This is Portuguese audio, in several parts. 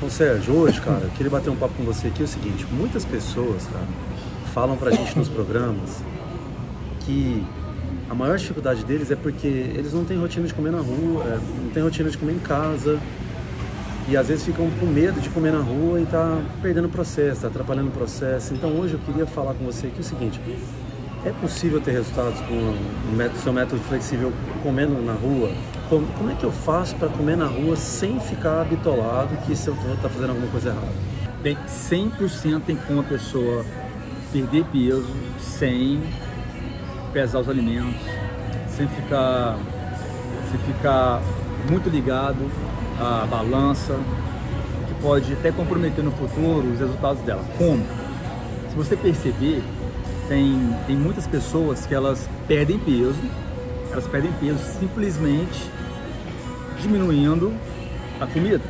Bom, Sérgio, hoje, cara, eu queria bater um papo com você aqui é o seguinte, muitas pessoas, cara, falam pra gente nos programas que a maior dificuldade deles é porque eles não têm rotina de comer na rua, é, não têm rotina de comer em casa, e às vezes ficam com medo de comer na rua e tá perdendo o processo, tá atrapalhando o processo. Então hoje eu queria falar com você aqui o seguinte, é possível ter resultados com o seu método flexível comendo na rua? Como, como é que eu faço para comer na rua sem ficar bitolado que se eu estou fazendo alguma coisa errada? Bem, 100% tem como a pessoa perder peso sem pesar os alimentos, sem ficar, sem ficar muito ligado à balança, que pode até comprometer no futuro os resultados dela. Como? Se você perceber, tem, tem muitas pessoas que elas perdem peso, elas perdem peso simplesmente diminuindo a comida,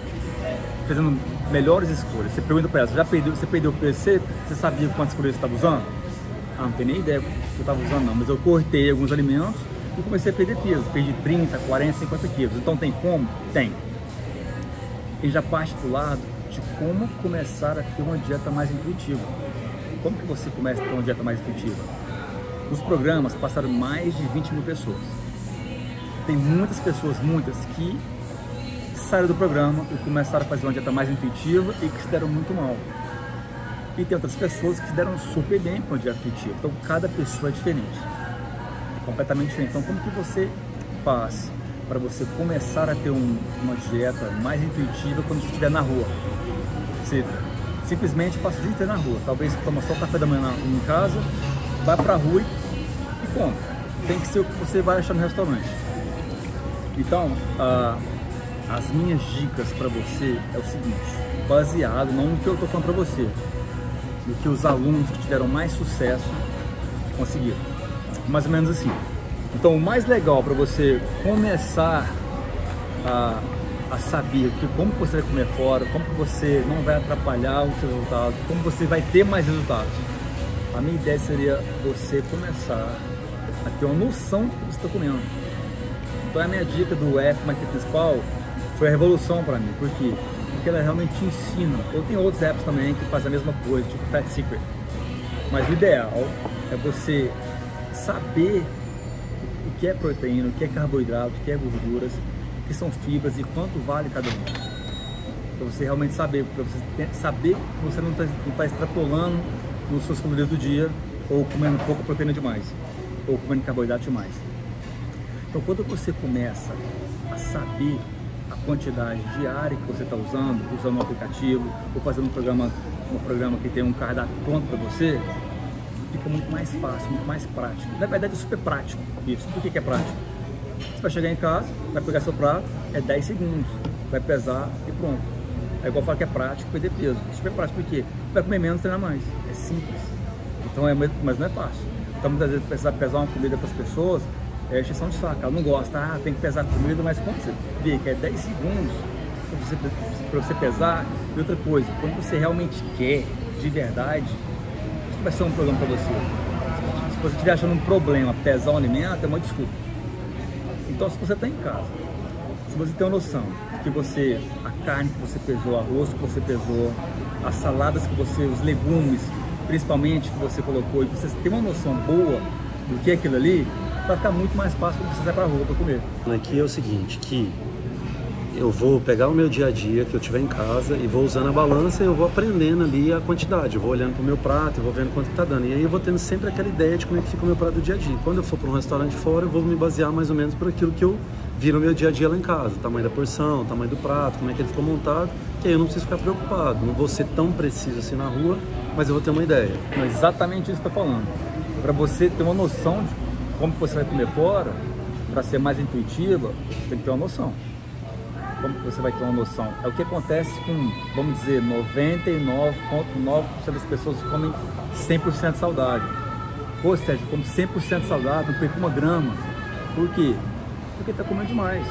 fazendo melhores escolhas. Você pergunta para elas, já perdeu, você perdeu peso? Você, você sabia quantas calorias você estava usando? Ah, não tenho nem ideia que eu estava usando não, mas eu cortei alguns alimentos e comecei a perder peso. Perdi 30, 40, 50 quilos. Então tem como? Tem. E já parte para o lado de como começar a ter uma dieta mais intuitiva. Como que você começa a ter uma dieta mais intuitiva? Nos programas passaram mais de 20 mil pessoas. Tem muitas pessoas, muitas, que saíram do programa e começaram a fazer uma dieta mais intuitiva e que se deram muito mal. E tem outras pessoas que se deram super bem com a dieta intuitiva. Então cada pessoa é diferente. É completamente diferente. Então como que você faz para você começar a ter um, uma dieta mais intuitiva quando você estiver na rua? Você simplesmente passa o dia inteiro na rua. Talvez toma só o café da manhã em casa, vai pra rua e, compra. Tem que ser o que você vai achar no restaurante. Então, ah, as minhas dicas para você é o seguinte, baseado não no que eu estou falando para você, no que os alunos que tiveram mais sucesso conseguiram. Mais ou menos assim. Então, o mais legal para você começar a a saber que como você vai comer fora, como você não vai atrapalhar os seus resultados, como você vai ter mais resultados. A minha ideia seria você começar a ter uma noção do que você está comendo. Então a minha dica do app MyFitnessPal foi a revolução para mim. Por quê? Porque ela realmente ensina. Eu tenho outros apps também que fazem a mesma coisa, tipo Fat Secret. Mas o ideal é você saber o que é proteína, o que é carboidrato, o que é gorduras que são fibras e quanto vale cada um. Para você realmente saber, para você saber que você não está tá extrapolando nos seus calorias do dia ou comendo pouca proteína demais ou comendo carboidrato demais. Então, quando você começa a saber a quantidade diária que você está usando, usando um aplicativo ou fazendo um programa, um programa que tem um cardápio pronto para você, fica muito mais fácil, muito mais prático. Na verdade, é super prático isso. Por que, que é prático? Você vai chegar em casa, vai pegar seu prato, é 10 segundos, vai pesar e pronto. É igual falar que é prático perder peso. Super prático porque vai comer menos, treinar mais. É simples. Então é, mas não é fácil. Então muitas vezes precisar pesar uma comida para as pessoas é exceção de saco. Ela não gosta, ah, tem que pesar a comida, mas quando você vê que é 10 segundos para você, você pesar, e outra coisa, quando você realmente quer, de verdade, isso vai ser um problema para você. Se você estiver achando um problema pesar um alimento, é uma desculpa. Então, se você está em casa, se você tem uma noção de que você, carne que você pesou, o arroz que você pesou, as saladas que você, os legumes, principalmente que você colocou, e você tem uma noção boa do que é aquilo ali, vai ficar muito mais fácil quando você sair para a rua para comer. Aqui é o seguinte, que eu vou pegar o meu dia a dia que eu tiver em casa e vou usando a balança e eu vou aprendendo ali a quantidade. Eu vou olhando para o meu prato, eu vou vendo quanto está dando. E aí eu vou tendo sempre aquela ideia de como é que fica o meu prato do dia a dia. Quando eu for para um restaurante fora, eu vou me basear mais ou menos por aquilo que eu vi no meu dia a dia lá em casa. Tamanho da porção, tamanho do prato, como é que ele ficou montado. Que aí eu não preciso ficar preocupado. Não vou ser tão preciso assim na rua, mas eu vou ter uma ideia. É exatamente isso que eu estou falando. Para você ter uma noção de como você vai comer fora, para ser mais intuitiva, tem que ter uma noção como você vai ter uma noção? É o que acontece com, vamos dizer, 99,9% das pessoas que comem 100% saudável. Ou seja, como 100% saudável, não perco uma grama. Por quê? Porque está comendo demais.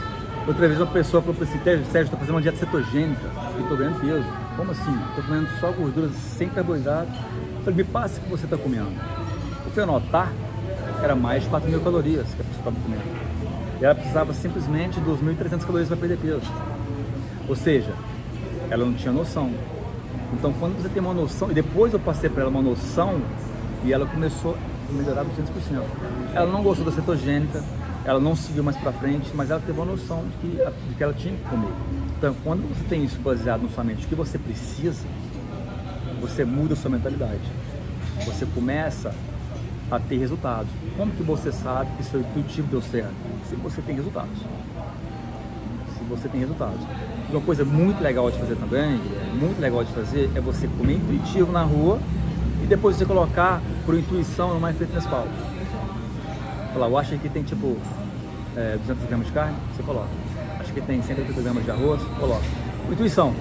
Outra vez uma pessoa falou para esse Sérgio, estou fazendo uma dieta cetogênica e estou ganhando peso. Como assim? Estou comendo só gorduras sem carboidrato. Eu falei, me passa o que você está comendo. Eu fui anotar, era mais de 4 mil calorias que a pessoa estava comendo. E ela precisava simplesmente de 2.300 calorias para perder peso. Ou seja, ela não tinha noção. Então, quando você tem uma noção, e depois eu passei para ela uma noção, e ela começou a melhorar 200%. Ela não gostou da cetogênica, ela não seguiu mais para frente, mas ela teve uma noção de que, de que ela tinha que comer. Então, quando você tem isso baseado na sua mente, o que você precisa, você muda a sua mentalidade. Você começa a ter resultados. Como que você sabe que seu intuitivo deu certo? Se você tem resultados. Se você tem resultados. Uma coisa muito legal de fazer também, muito legal de fazer, é você comer intuitivo na rua e depois você colocar por intuição no MyFitness Pal. Falar, eu acho que tem tipo é, 200 gramas de carne, você coloca. Acho que tem 180 gramas de arroz, coloca. Intuição.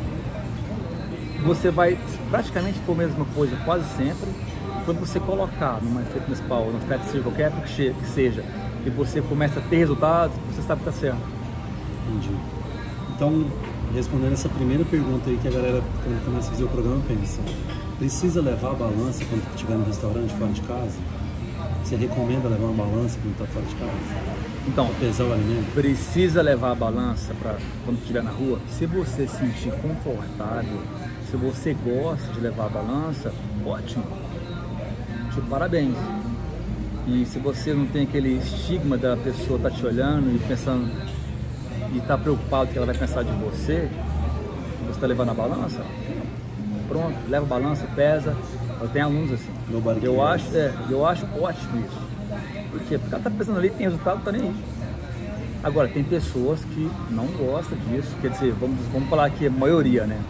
Você vai praticamente por a mesma coisa quase sempre. Quando você colocar no MyFitness Pal, no Fat Circle, qualquer que seja, e você começa a ter resultados, você sabe que está certo. Entendi. Então, respondendo essa primeira pergunta aí que a galera quando começa a fazer o programa pensa, precisa levar a balança quando estiver no restaurante fora de casa? Você recomenda levar uma balança quando está fora de casa? Então, pesar o alimento? Precisa levar a balança para quando estiver na rua. Se você se sentir confortável, se você gosta de levar a balança, ótimo. Parabéns. E se você não tem aquele estigma da pessoa estar tá te olhando e pensando e está preocupado que ela vai pensar de você, que você está levando a balança, pronto, leva a balança, pesa. Eu tenho alunos assim. Eu acho, é, eu acho ótimo isso. Por quê? Porque ela está pensando ali, tem resultado, tá nem aí. Agora, tem pessoas que não gostam disso, quer dizer, vamos, vamos falar que a maioria, né?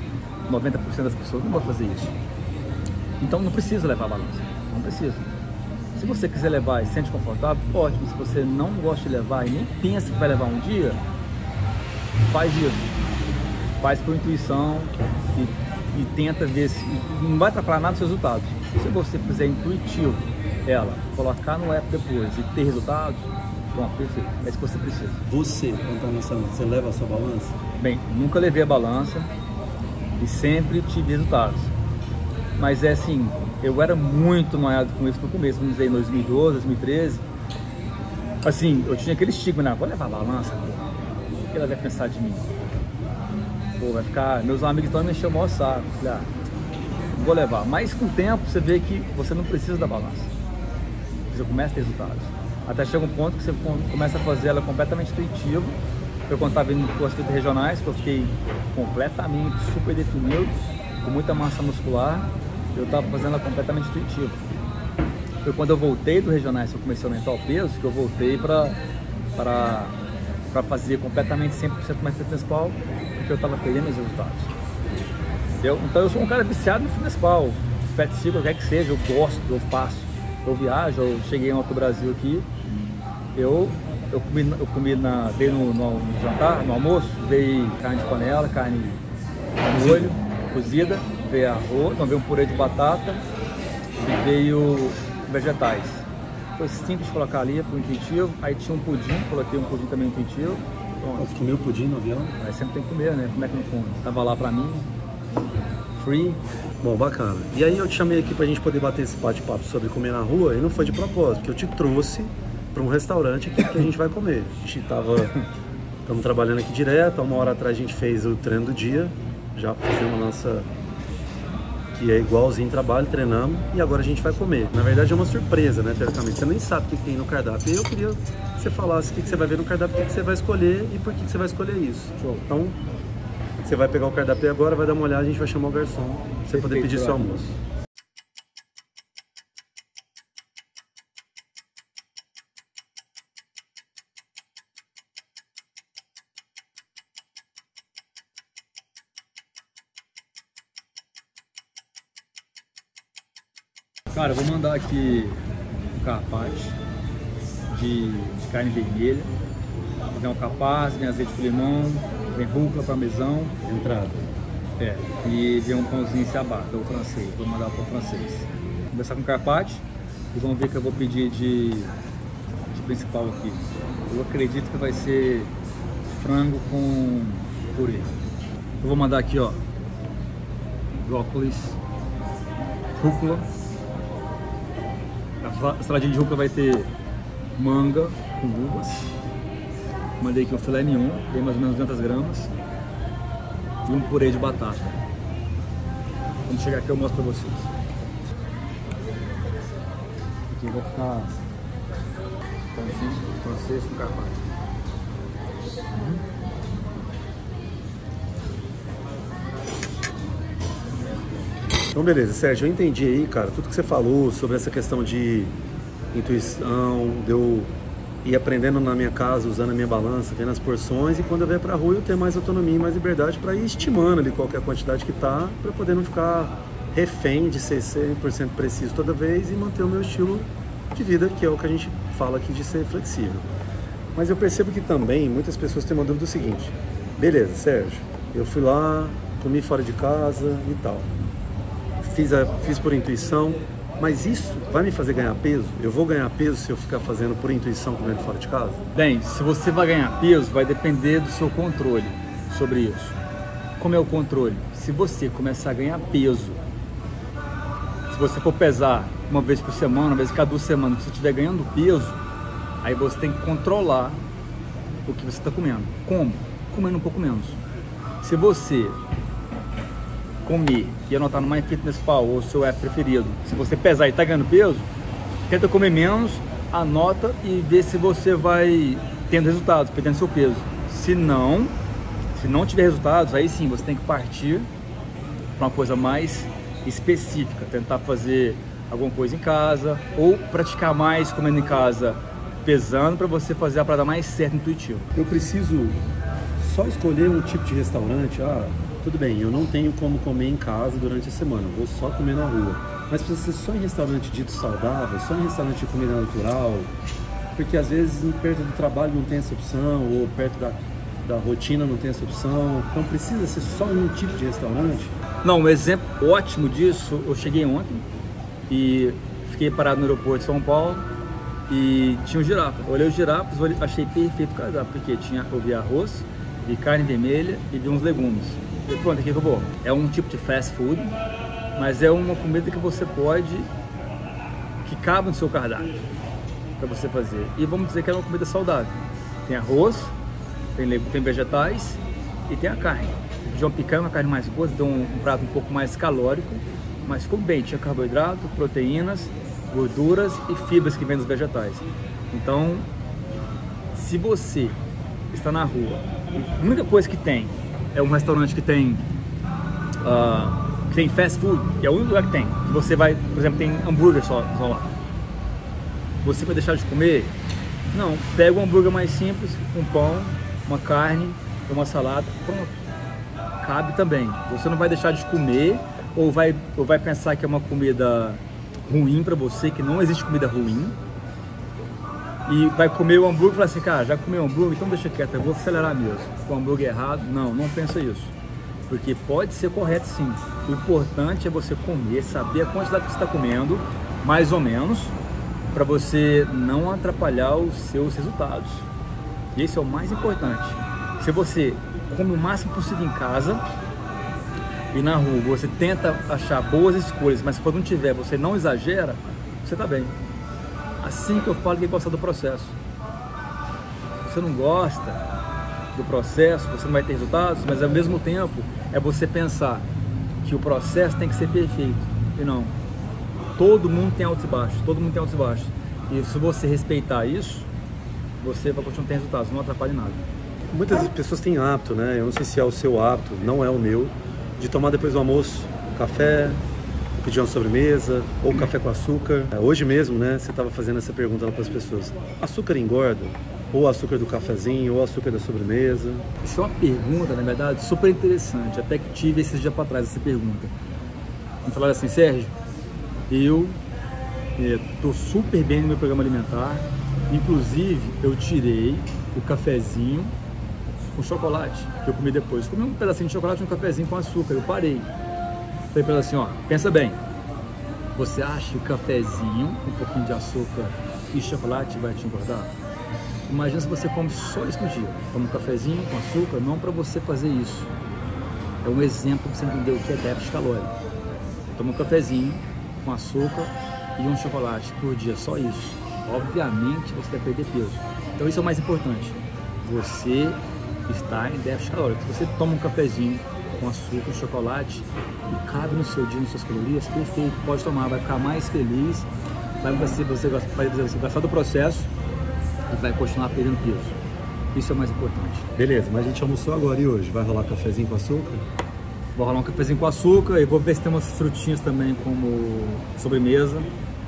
90% das pessoas não vão fazer isso. Então não precisa levar a balança, não precisa. Se você quiser levar e se sente confortável, ótimo. Se você não gosta de levar e nem pensa que vai levar um dia, faz isso. Faz por intuição e, e tenta ver se. Não vai atrapalhar nada os resultados. Se você fizer intuitivo ela, colocar no app depois e ter resultados, bom, perfeito. É isso que você precisa. Você, está você leva a sua balança? Bem, nunca levei a balança e sempre tive resultados. Mas é assim, eu era muito noiado com isso no começo, vamos dizer, em 2012, 2013. Assim, eu tinha aquele estigma, né? Vou levar a balança, pô que ela vai pensar de mim? Pô, vai ficar. Meus amigos estão me enchendo o maior saco. Falei, ah, vou levar. Mas com o tempo você vê que você não precisa da balança. Você começa a ter resultados. Até chega um ponto que você começa a fazer ela completamente intuitiva. Eu quando estava vindo com as regionais, que eu fiquei completamente super definido, com muita massa muscular, eu estava fazendo ela completamente intuitiva. Foi quando eu voltei do regionais, que eu comecei a aumentar o peso, que eu voltei para fazer completamente 100% mais fitness pal, porque eu estava perdendo os resultados. Entendeu? Então eu sou um cara viciado em fitness pal, fat cycle, quer que seja, eu gosto, eu faço. Eu viajo, eu cheguei ontem no Brasil aqui, eu, eu comi, eu comi na, veio no, no, no jantar, no almoço, veio carne de panela, carne de molho, cozida, veio arroz, não veio um purê de batata e veio vegetais. Foi simples colocar ali, foi intuitivo. Aí tinha um pudim, coloquei um pudim também intuitivo. Pronto. Você comeu pudim no avião? Aí sempre tem que comer, né? Como é que não come? Tava lá pra mim, free. Bom, bacana. E aí eu te chamei aqui pra gente poder bater esse bate-papo sobre comer na rua e não foi de propósito, porque eu te trouxe para um restaurante aqui que a gente vai comer. A gente tava estamos trabalhando aqui direto, há uma hora atrás a gente fez o treino do dia, já fizemos a nossa que é igualzinho trabalho, treinamos e agora a gente vai comer. Na verdade é uma surpresa, né, teoricamente. Você nem sabe o que tem no cardápio. E eu queria que você falasse o que você vai ver no cardápio, o que você vai escolher e por que você vai escolher isso. Show. Então, você vai pegar o cardápio agora, vai dar uma olhada, a gente vai chamar o garçom pra você poder pedir seu almoço. Cara, eu vou mandar aqui um carpaccio de, de carne vermelha. Vem capaz, vem azeite de limão, vem rúcula, parmesão. Entrada. É, e vem um pãozinho ciabatta, o francês. Vou mandar para o francês. Vou começar com carpaccio e vamos ver que eu vou pedir de, de principal aqui. Eu acredito que vai ser frango com purê. Eu vou mandar aqui, ó, brócolis, rúcula, saladinha de rúcula vai ter manga com uvas. Mandei aqui um filé mignon, tem mais ou menos 200 gramas. e um purê de batata. Quando chegar aqui eu mostro pra vocês. Aqui vai ficar francês com carpaccio. Então, beleza, Sérgio, eu entendi aí, cara, tudo que você falou sobre essa questão de intuição, de eu ir aprendendo na minha casa, usando a minha balança, vendo as porções, e quando eu vier pra rua eu ter mais autonomia e mais liberdade para ir estimando ali qualquer quantidade que tá, para poder não ficar refém de ser 100% preciso toda vez e manter o meu estilo de vida, que é o que a gente fala aqui de ser flexível. Mas eu percebo que também muitas pessoas têm uma dúvida do seguinte: beleza, Sérgio, eu fui lá, comi fora de casa e tal fiz, a, fiz por intuição, mas isso vai me fazer ganhar peso? Eu vou ganhar peso se eu ficar fazendo por intuição comendo fora de casa? Bem, se você vai ganhar peso, vai depender do seu controle sobre isso. Como é o controle? Se você começar a ganhar peso, se você for pesar uma vez por semana, uma vez cada duas semanas, se você estiver ganhando peso, aí você tem que controlar o que você está comendo. Como? Comendo um pouco menos. Se você comer e anotar no MyFitnessPal ou seu app preferido, se você pesar e está ganhando peso, tenta comer menos, anota e vê se você vai tendo resultados, perdendo seu peso. Se não, se não tiver resultados, aí sim você tem que partir para uma coisa mais específica, tentar fazer alguma coisa em casa ou praticar mais comendo em casa, pesando para você fazer a parada mais certa intuitiva. Eu preciso só escolher um tipo de restaurante, ah, tudo bem, eu não tenho como comer em casa durante a semana, vou só comer na rua. Mas precisa ser só em restaurante dito saudável, só em restaurante de comida natural, porque às vezes perto do trabalho não tem essa opção, ou perto da, da rotina não tem essa opção. Então precisa ser só um tipo de restaurante? Não, um exemplo ótimo disso, eu cheguei ontem e fiquei parado no aeroporto de São Paulo e tinha um girafa. Olhei os girafas, achei perfeito o cardápio, porque tinha, eu vi arroz, vi carne vermelha e vi uns legumes. E pronto, aqui acabou. É um tipo de fast food, mas é uma comida que você pode, que cabe no seu cardápio para você fazer. E vamos dizer que é uma comida saudável. Tem arroz, tem, tem vegetais e tem a carne. De uma picanha, uma carne mais boa, deu um, um prato um pouco mais calórico, mas ficou bem. Tinha carboidrato, proteínas, gorduras e fibras que vêm dos vegetais. Então, se você está na rua, a única coisa que tem é um restaurante que tem uh, que tem fast food, que é o único lugar que tem. Você vai, por exemplo, tem hambúrguer só, só lá. Você vai deixar de comer? Não, pega um hambúrguer mais simples, um pão, uma carne, uma salada, pronto. Cabe também. Você não vai deixar de comer ou vai, ou vai pensar que é uma comida ruim para você, que não existe comida ruim e vai comer o hambúrguer e falar assim, cara, já comeu hambúrguer, então deixa quieto, eu vou acelerar mesmo. O hambúrguer errado, não, não pensa isso. Porque pode ser correto sim. O importante é você comer, saber a quantidade que você está comendo, mais ou menos, para você não atrapalhar os seus resultados. E esse é o mais importante. Se você come o máximo possível em casa e na rua você tenta achar boas escolhas, mas quando não tiver, você não exagera, você está bem assim que eu falo que gostar do processo. Se você não gosta do processo, você não vai ter resultados, mas ao mesmo tempo é você pensar que o processo tem que ser perfeito. E não. Todo mundo tem altos e baixos, todo mundo tem altos e baixos. E se você respeitar isso, você vai continuar tendo resultados, não atrapalha nada. Muitas pessoas têm hábito, né? Eu não sei se é o seu hábito, não é o meu, de tomar depois do almoço café, pedir uma sobremesa ou café com açúcar. Hoje mesmo, né, você estava fazendo essa pergunta para as pessoas. Açúcar engorda? Ou açúcar do cafezinho, ou açúcar da sobremesa? Isso é uma pergunta, na verdade, super interessante. Até que tive esses dias para trás essa pergunta. Me falaram assim, Sérgio, eu estou é, super bem no meu programa alimentar. Inclusive, eu tirei o cafezinho com chocolate que eu comi depois. Comi um pedacinho de chocolate e um cafezinho com açúcar. Eu parei. Falei para ela assim, ó, pensa bem. Você acha que o cafezinho, um pouquinho de açúcar e chocolate vai te engordar? Imagina se você come só isso no dia. Toma um cafezinho com açúcar, não para você fazer isso. É um exemplo para você entender o que é déficit calórico. Toma um cafezinho com açúcar e um chocolate por dia, só isso. Obviamente você vai perder peso. Então isso é o mais importante. Você está em déficit calórico. Se você toma um cafezinho com açúcar, chocolate e cabe no seu dia, nas suas calorias, perfeito, pode tomar, vai ficar mais feliz, vai fazer você, vai você gostar do processo e vai continuar perdendo peso. Isso é o mais importante. Beleza, mas a gente almoçou agora e hoje? Vai rolar cafezinho com açúcar? Vou rolar um cafezinho com açúcar e vou ver se tem umas frutinhas também como sobremesa.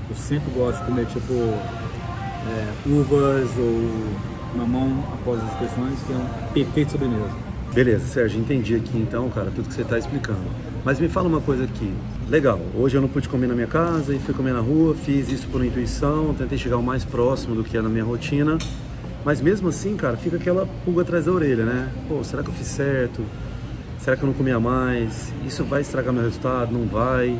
Eu sempre gosto de comer tipo é, uvas ou mamão após as refeições, que é um perfeito sobremesa. Beleza, Sérgio, entendi aqui então, cara, tudo que você está explicando. Mas me fala uma coisa aqui. Legal, hoje eu não pude comer na minha casa e fui comer na rua, fiz isso por intuição, tentei chegar o mais próximo do que é na minha rotina. Mas mesmo assim, cara, fica aquela pulga atrás da orelha, né? Pô, será que eu fiz certo? Será que eu não comia mais? Isso vai estragar meu resultado? Não vai?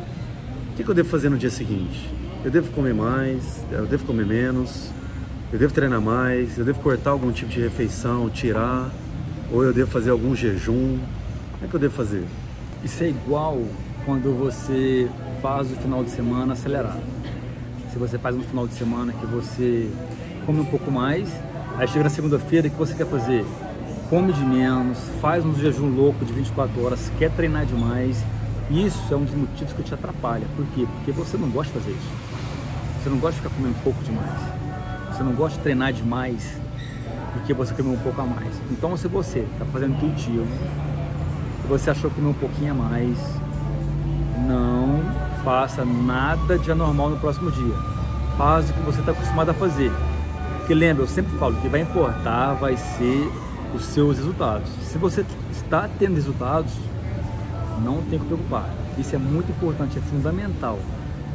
O que, que eu devo fazer no dia seguinte? Eu devo comer mais? Eu devo comer menos? Eu devo treinar mais? Eu devo cortar algum tipo de refeição, tirar? Ou eu devo fazer algum jejum? Como é que eu devo fazer? Isso é igual quando você faz o final de semana acelerado. Se você faz um final de semana que você come um pouco mais Aí chega na segunda-feira, o que você quer fazer? Come de menos, faz um jejum louco de 24 horas, quer treinar demais. Isso é um dos motivos que te atrapalha. Por quê? Porque você não gosta de fazer isso. Você não gosta de ficar comendo pouco demais. Você não gosta de treinar demais porque você comeu um pouco a mais. Então, se você está fazendo intuitivo, você achou que comeu um pouquinho a mais, não faça nada de anormal no próximo dia. Faz o que você está acostumado a fazer. Porque lembra, eu sempre falo que vai importar, vai ser os seus resultados. Se você está tendo resultados, não tem que preocupar. Isso é muito importante, é fundamental,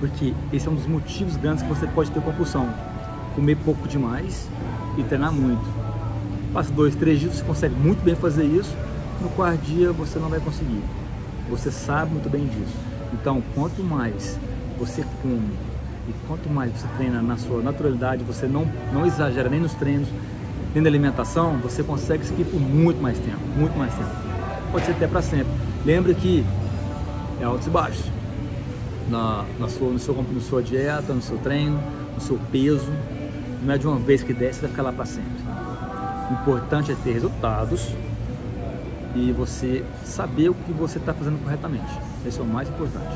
porque esse é um dos motivos grandes que você pode ter compulsão. Comer pouco demais e treinar muito. Passa dois, três dias, você consegue muito bem fazer isso. No quarto dia você não vai conseguir. Você sabe muito bem disso. Então, quanto mais você come e quanto mais você treina na sua naturalidade, você não, não exagera nem nos treinos, nem na alimentação, você consegue seguir por muito mais tempo, muito mais tempo. Pode ser até para sempre. Lembre que é altos e baixos. Na, na, sua, no seu, na sua dieta, no seu treino, no seu peso. Não é de uma vez que desce, vai ficar lá para sempre. O importante é ter resultados e você saber o que você está fazendo corretamente. Esse é o mais importante.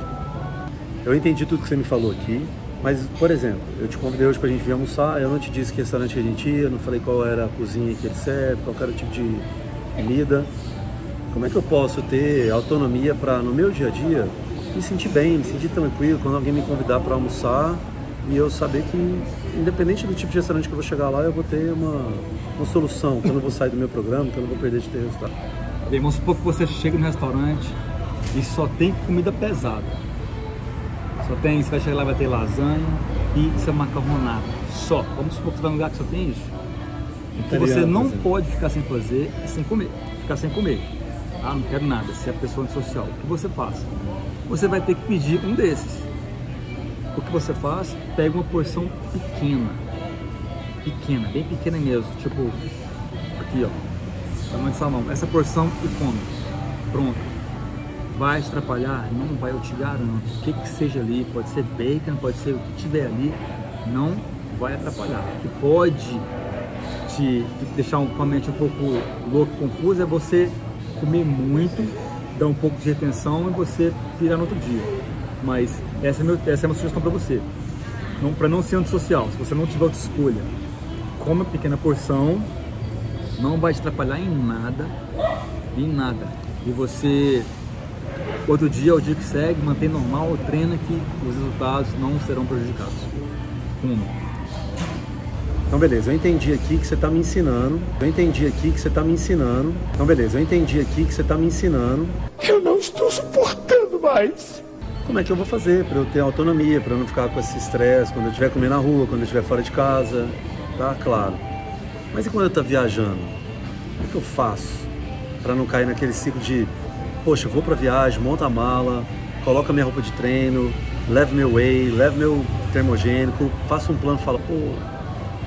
Eu entendi tudo que você me falou aqui. Mas, por exemplo, eu te convidei hoje pra gente vir almoçar, eu não te disse que restaurante que a gente ia, não falei qual era a cozinha que ele serve, qual era o tipo de comida. Como é que eu posso ter autonomia para, no meu dia a dia, me sentir bem, me sentir tranquilo quando alguém me convidar para almoçar e eu saber que, independente do tipo de restaurante que eu vou chegar lá, eu vou ter uma, uma solução, que eu não vou sair do meu programa, que eu não vou perder de ter resultado. Bem, vamos supor que você chega no restaurante e só tem comida pesada só tem, você vai chegar lá vai ter lasanha, pizza, macarronada. Só. Vamos supor que você vai num lugar que só tem isso. O que você não pode ficar sem fazer é sem comer. Ficar sem comer. Ah, não quero nada. Se é pessoa social, o que você faz? Você vai ter que pedir um desses. O que você faz? Pega uma porção pequena. Pequena, bem pequena mesmo. Tipo, aqui ó. Tamanho de salmão. Essa porção e come. Pronto vai atrapalhar? Não vai, eu te garanto. O que que seja ali, pode ser bacon, pode ser o que tiver ali, não vai atrapalhar. O que pode te deixar com a mente um pouco louco, confusa, é você comer muito, dar um pouco de retenção e você pirar no outro dia. Mas essa é, meu, essa é a minha sugestão para você. Não, para não ser antissocial, se você não tiver outra escolha, come uma pequena porção, não vai te atrapalhar em nada, em nada. E você Outro dia, o dia que segue, mantém normal, treina que os resultados não serão prejudicados. Um. Então beleza, eu entendi aqui que você está me ensinando. Eu entendi aqui que você está me ensinando. Então beleza, eu entendi aqui que você está me ensinando. Eu não estou suportando mais. Como é que eu vou fazer para eu ter autonomia, para eu não ficar com esse estresse quando eu estiver comendo na rua, quando eu estiver fora de casa? Tá claro. Mas e quando eu estou viajando? O que eu faço para não cair naquele ciclo de poxa, eu vou para viagem, monta a mala, coloca minha roupa de treino, levo meu whey, levo meu termogênico, faço um plano, falo, pô,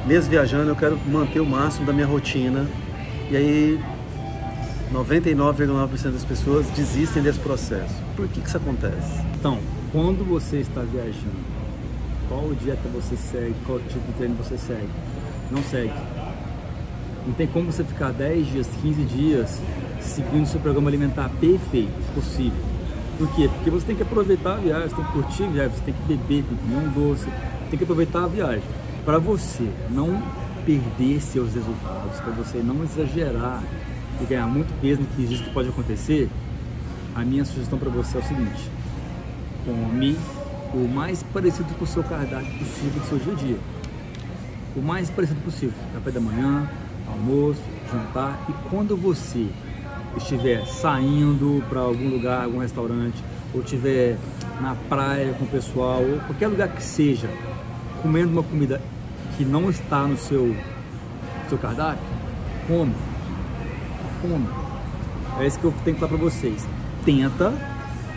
mesmo viajando eu quero manter o máximo da minha rotina. E aí 99,9% das pessoas desistem desse processo. Por que, que isso acontece? Então, quando você está viajando, qual dieta você segue, qual tipo de treino você segue? Não segue. Não tem como você ficar 10 dias, 15 dias seguindo seu programa alimentar perfeito, possível. Por quê? Porque você tem que aproveitar a viagem, você tem que curtir a viagem, você tem que beber, tem que comer um doce, tem que aproveitar a viagem. Para você não perder seus resultados, para você não exagerar e ganhar muito peso no que existe que pode acontecer, a minha sugestão para você é o seguinte: come o mais parecido com o seu cardápio possível do seu dia a dia. O mais parecido possível. Café da manhã, almoço, jantar. E quando você estiver saindo para algum lugar, algum restaurante, ou estiver na praia com o pessoal, ou qualquer lugar que seja, comendo uma comida que não está no seu, seu cardápio, come. É isso que eu tenho que falar para vocês. Tenta.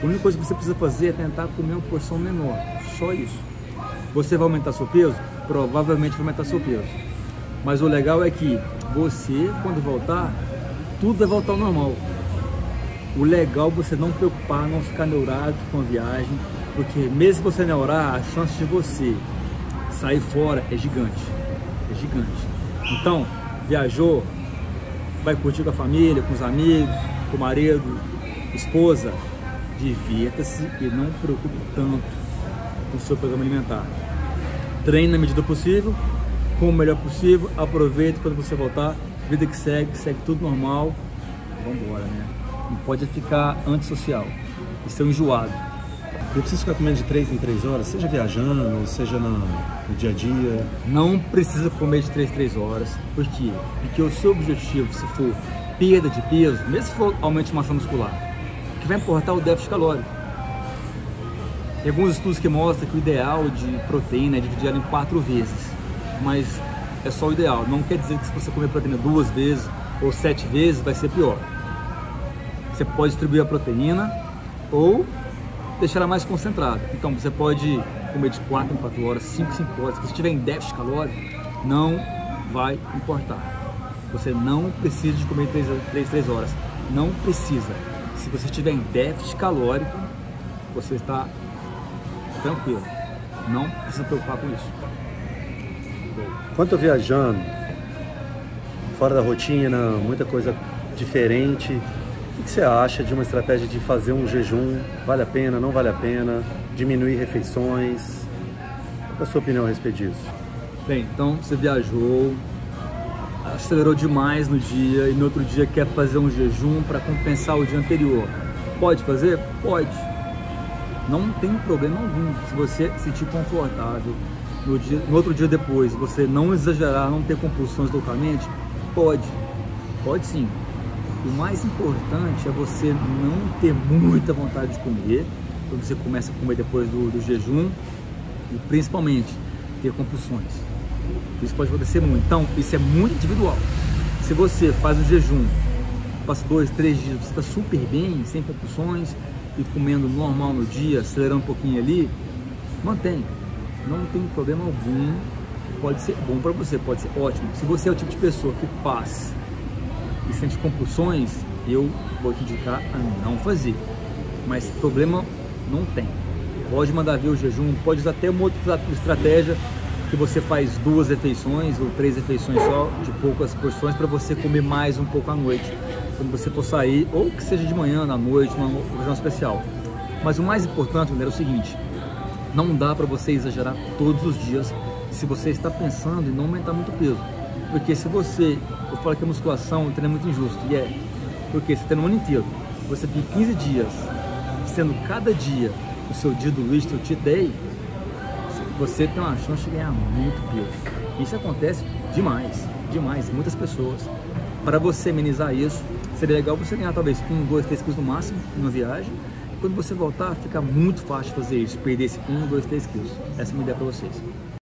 A única coisa que você precisa fazer é tentar comer uma porção menor. Só isso. Você vai aumentar seu peso? Provavelmente vai aumentar seu peso. Mas o legal é que você, quando voltar, tudo vai voltar ao normal. O legal é você não preocupar, não ficar neurado com a viagem, porque mesmo se você neurar, a chance de você sair fora é gigante. É gigante. Então, viajou, vai curtir com a família, com os amigos, com o marido, esposa, divirta-se e não preocupe tanto com o seu programa alimentar. Treine na medida possível, com o melhor possível, aproveite quando você voltar, vida que segue, segue tudo normal, vamos embora, né? Não pode ficar antissocial, isso é um enjoado. Eu preciso ficar comendo de 3 em 3 horas, seja viajando, seja no, no dia a dia? Não precisa comer de 3 em 3 horas, por quê? Porque o seu objetivo, se for perda de peso, mesmo se for aumento de massa muscular, o que vai importar é o déficit calórico. Tem alguns estudos que mostram que o ideal de proteína é dividir ela em quatro vezes, mas é só o ideal. Não quer dizer que se você comer proteína duas vezes ou sete vezes vai ser pior. Você pode distribuir a proteína ou deixar ela mais concentrada. Então você pode comer de 4 em 4 horas, 5 em 5 horas. Se você estiver em déficit calórico, não vai importar. Você não precisa de comer 3, 3, 3 horas. Não precisa. Se você estiver em déficit calórico, você está tranquilo. Não precisa se preocupar com isso. Quando eu viajando, fora da rotina, muita coisa diferente, o que você acha de uma estratégia de fazer um jejum? Vale a pena, não vale a pena? Diminuir refeições? Qual é a sua opinião a respeito disso? Bem, então você viajou, acelerou demais no dia e no outro dia quer fazer um jejum para compensar o dia anterior. Pode fazer? Pode. Não tem problema algum. Se você se sentir confortável, no, dia, no outro dia depois, você não exagerar, não ter compulsões loucamente, pode. Pode sim. O mais importante é você não ter muita vontade de comer, quando você começa a comer depois do, do jejum, e principalmente ter compulsões. Isso pode acontecer muito. Então, isso é muito individual. Se você faz o jejum, passa dois, três dias, você está super bem, sem compulsões e comendo normal no dia, acelerando um pouquinho ali, mantém. Não tem problema algum. Pode ser bom para você, pode ser ótimo. Se você é o tipo de pessoa que faz e sente compulsões, eu vou te indicar a não fazer. Mas problema não tem. Pode mandar ver o jejum, pode usar até uma outra estratégia que você faz duas refeições ou três refeições só, de poucas porções, para você comer mais um pouco à noite, quando você for sair, ou que seja de manhã, à noite, numa ocasião especial. Mas o mais importante, galera, é o seguinte: não dá para você exagerar todos os dias se você está pensando em não aumentar muito peso. Porque se você, eu falo que a musculação é muito injusto, e é, porque você tem no ano inteiro, você tem 15 dias, sendo cada dia o seu dia do Luiz, o cheat day, você tem uma chance de ganhar muito peso. Isso acontece demais, demais, muitas pessoas. Para você amenizar isso, seria legal você ganhar talvez um, dois, três quilos no máximo numa viagem. E quando você voltar, fica muito fácil fazer isso, perder esse um, dois, três quilos. Essa é uma ideia para vocês.